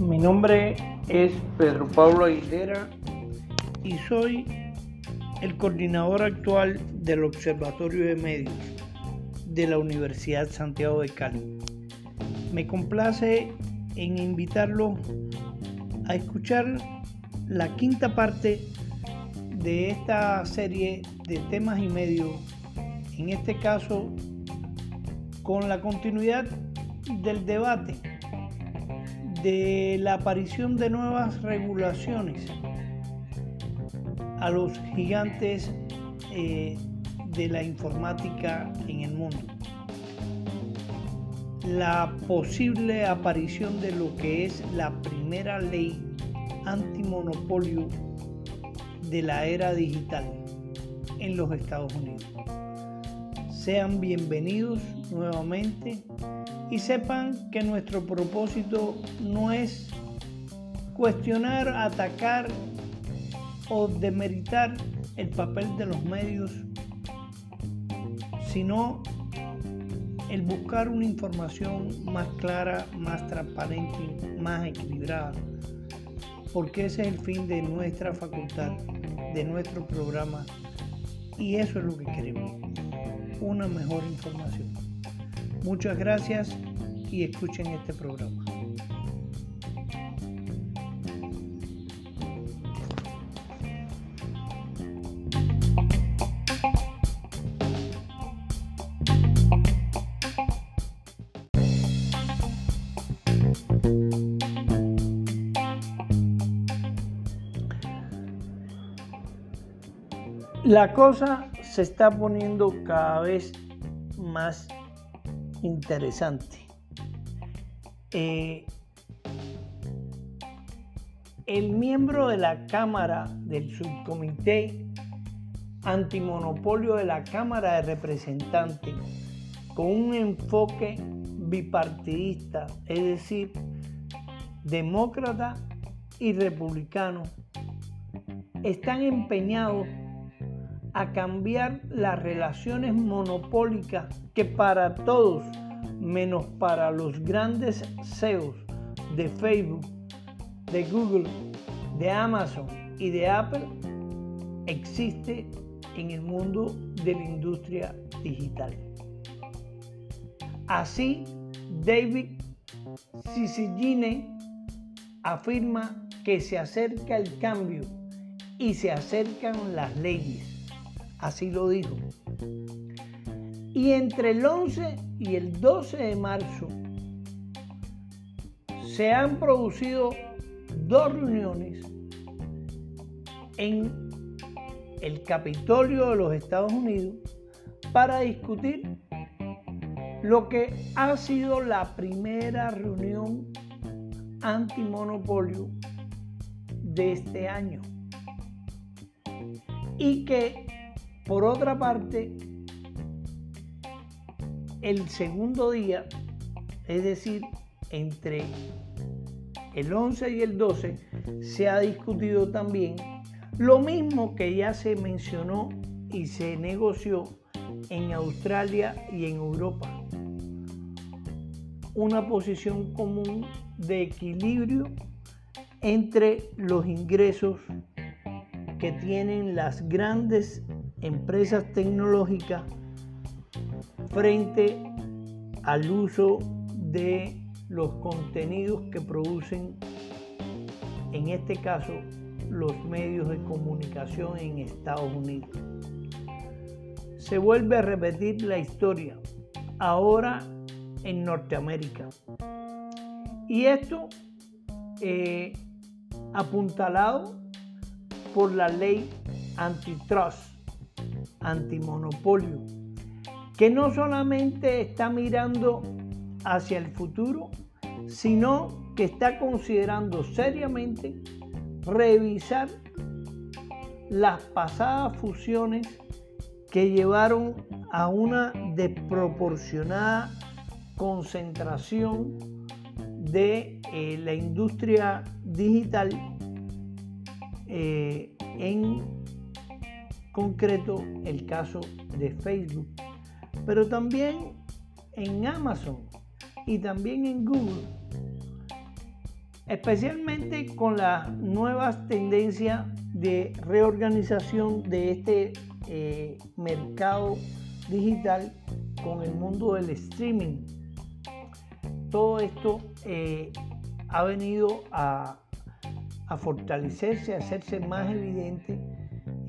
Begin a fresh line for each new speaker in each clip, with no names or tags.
Mi nombre es Pedro Pablo Aguilera y soy el coordinador actual del Observatorio de Medios de la Universidad Santiago de Cali. Me complace en invitarlo a escuchar la quinta parte de esta serie de temas y medios, en este caso con la continuidad del debate de la aparición de nuevas regulaciones a los gigantes eh, de la informática en el mundo. La posible aparición de lo que es la primera ley antimonopolio de la era digital en los Estados Unidos. Sean bienvenidos nuevamente y sepan que nuestro propósito no es cuestionar, atacar o demeritar el papel de los medios, sino el buscar una información más clara, más transparente, más equilibrada, porque ese es el fin de nuestra facultad, de nuestro programa, y eso es lo que queremos, una mejor información. Muchas gracias y escuchen este programa. La cosa se está poniendo cada vez más interesante. Eh, el miembro de la Cámara del Subcomité Antimonopolio de la Cámara de Representantes con un enfoque bipartidista, es decir, demócrata y republicano, están empeñados a cambiar las relaciones monopólicas que para todos, menos para los grandes CEOs de Facebook, de Google, de Amazon y de Apple, existe en el mundo de la industria digital. Así, David Cicigine afirma que se acerca el cambio y se acercan las leyes Así lo dijo. Y entre el 11 y el 12 de marzo se han producido dos reuniones en el Capitolio de los Estados Unidos para discutir lo que ha sido la primera reunión antimonopolio de este año y que por otra parte, el segundo día, es decir, entre el 11 y el 12, se ha discutido también lo mismo que ya se mencionó y se negoció en Australia y en Europa. Una posición común de equilibrio entre los ingresos que tienen las grandes empresas tecnológicas frente al uso de los contenidos que producen, en este caso, los medios de comunicación en Estados Unidos. Se vuelve a repetir la historia, ahora en Norteamérica. Y esto eh, apuntalado por la ley antitrust antimonopolio, que no solamente está mirando hacia el futuro, sino que está considerando seriamente revisar las pasadas fusiones que llevaron a una desproporcionada concentración de eh, la industria digital eh, en concreto el caso de Facebook, pero también en Amazon, y también en Google, especialmente con las nuevas tendencias de reorganización de este eh, mercado digital con el mundo del streaming. Todo esto eh, ha venido a, fortalecerse, a hacerse más evidente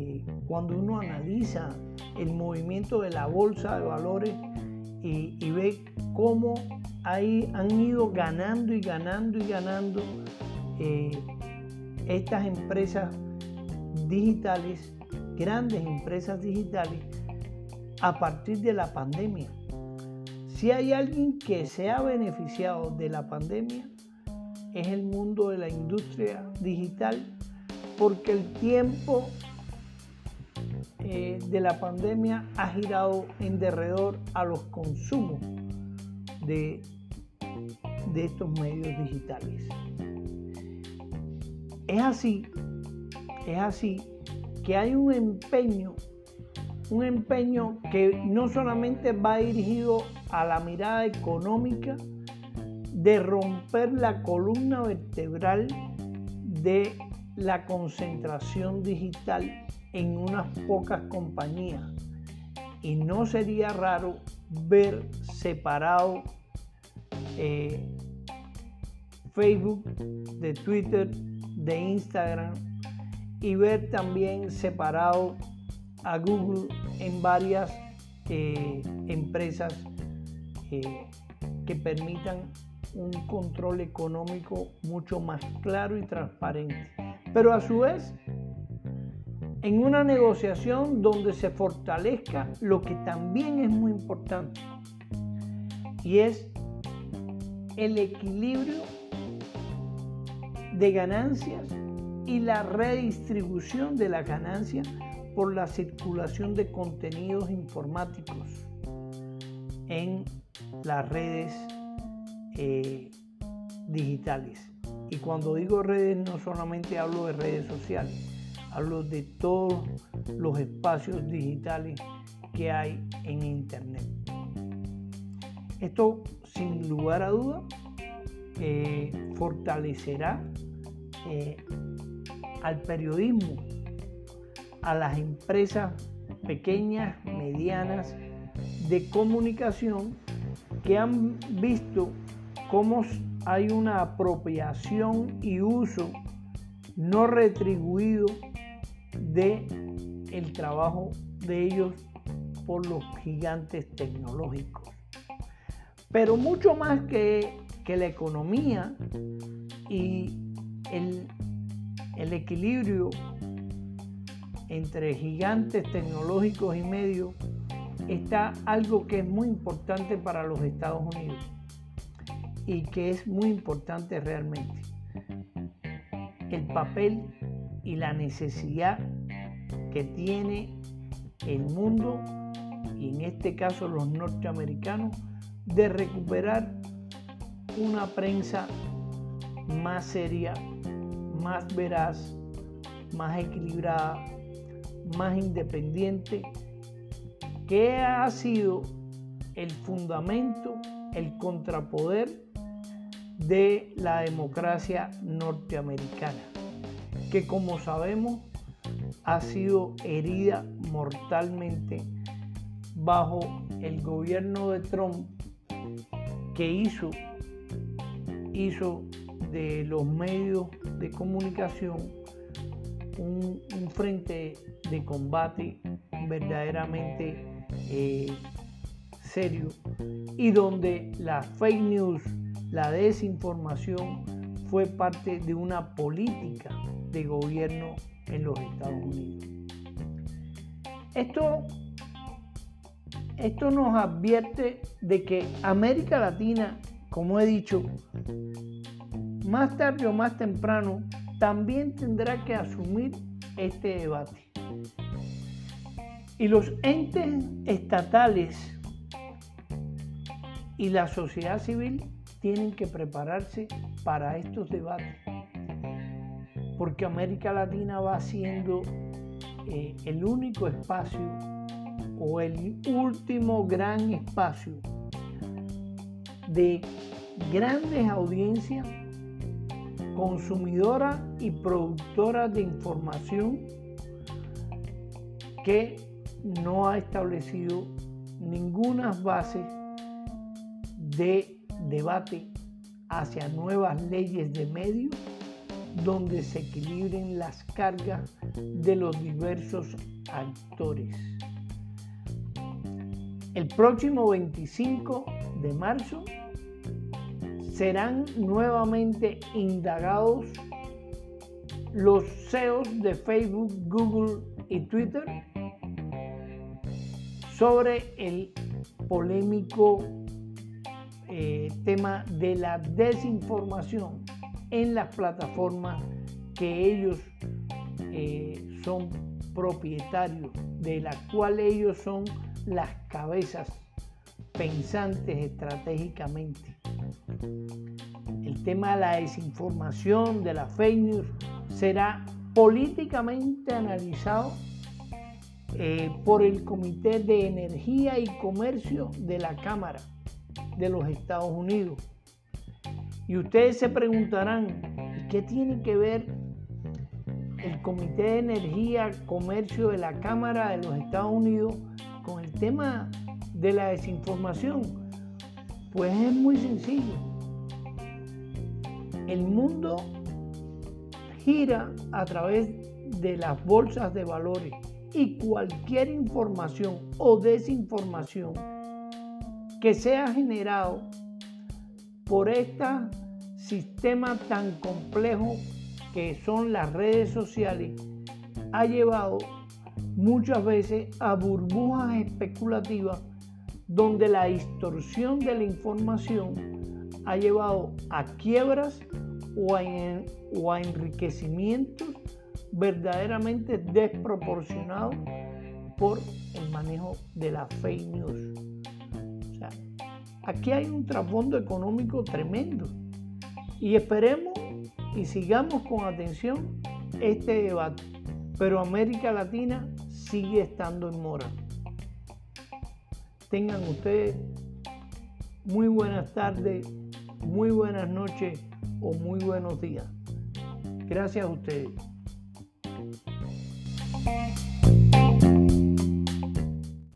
eh, cuando uno analiza el movimiento de la bolsa de valores y, ve cómo ahí han ido ganando y ganando y ganando eh, estas empresas digitales, grandes empresas digitales, a partir de la pandemia. Si hay alguien que se ha beneficiado de la pandemia, es el mundo de la industria digital, porque el tiempo eh, de la pandemia ha girado en derredor a los consumos de, de estos medios digitales. Es así, es así que hay un empeño, un empeño que no solamente va dirigido a la mirada económica, de romper la columna vertebral de la concentración digital en unas pocas compañías. Y no sería raro ver separado eh, Facebook, de Twitter, de Instagram y ver también separado a Google en varias eh, empresas eh, que permitan un control económico mucho más claro y transparente. Pero a su vez en una negociación donde se fortalezca lo que también es muy importante y es el equilibrio de ganancias y la redistribución de la ganancia por la circulación de contenidos informáticos en las redes eh, digitales. Y cuando digo redes no solamente hablo de redes sociales, hablo de todos los espacios digitales que hay en Internet. Esto, sin lugar a duda, eh, fortalecerá eh, al periodismo, a las empresas pequeñas, medianas, de comunicación que han visto cómo hay una apropiación y uso no retribuido de el trabajo de ellos por los gigantes tecnológicos. Pero mucho más que, que la economía y el, el equilibrio entre gigantes tecnológicos y medios está algo que es muy importante para los Estados Unidos y que es muy importante realmente. El papel y la necesidad que tiene el mundo, y en este caso los norteamericanos, de recuperar una prensa más seria, más veraz, más equilibrada, más independiente, que ha sido el fundamento, el contrapoder de la democracia norteamericana que como sabemos ha sido herida mortalmente bajo el gobierno de Trump que hizo, hizo de los medios de comunicación un, frente de combate verdaderamente eh, serio y donde la fake news, la desinformación fue parte de una política de gobierno en los Estados Unidos. Esto, esto nos advierte de que América Latina, como he dicho, más tarde o más temprano, también tendrá que asumir este debate. Y los entes estatales y la sociedad civil tienen que prepararse para estos debates porque América Latina va siendo eh, el único espacio o el último gran espacio de grandes audiencias consumidoras y productoras de información que no ha establecido ninguna base de debate hacia nuevas leyes de medios donde se equilibren las cargas de los diversos actores. El próximo 25 de marzo serán nuevamente indagados los CEOs de Facebook, Google y Twitter sobre el polémico eh, tema de la desinformación en las plataformas que ellos eh, son propietarios, de las cuales ellos son las cabezas pensantes estratégicamente. El tema de la desinformación, de la fake news, será políticamente analizado eh, por el Comité de Energía y Comercio de la Cámara de los Estados Unidos. Y ustedes se preguntarán, ¿qué tiene que ver el Comité de Energía y Comercio de la Cámara de los Estados Unidos con el tema de la desinformación? Pues es muy sencillo. El mundo gira a través de las bolsas de valores y cualquier información o desinformación que sea generado por este sistema tan complejo que son las redes sociales ha llevado muchas veces a burbujas especulativas donde la distorsión de la información ha llevado a quiebras o a, o a enriquecimientos verdaderamente desproporcionados por el manejo de la fake news. Aquí hay un trasfondo económico tremendo y esperemos y sigamos con atención este debate. Pero América Latina sigue estando en mora. Tengan ustedes muy buenas tardes, muy buenas noches o muy buenos días. Gracias a ustedes.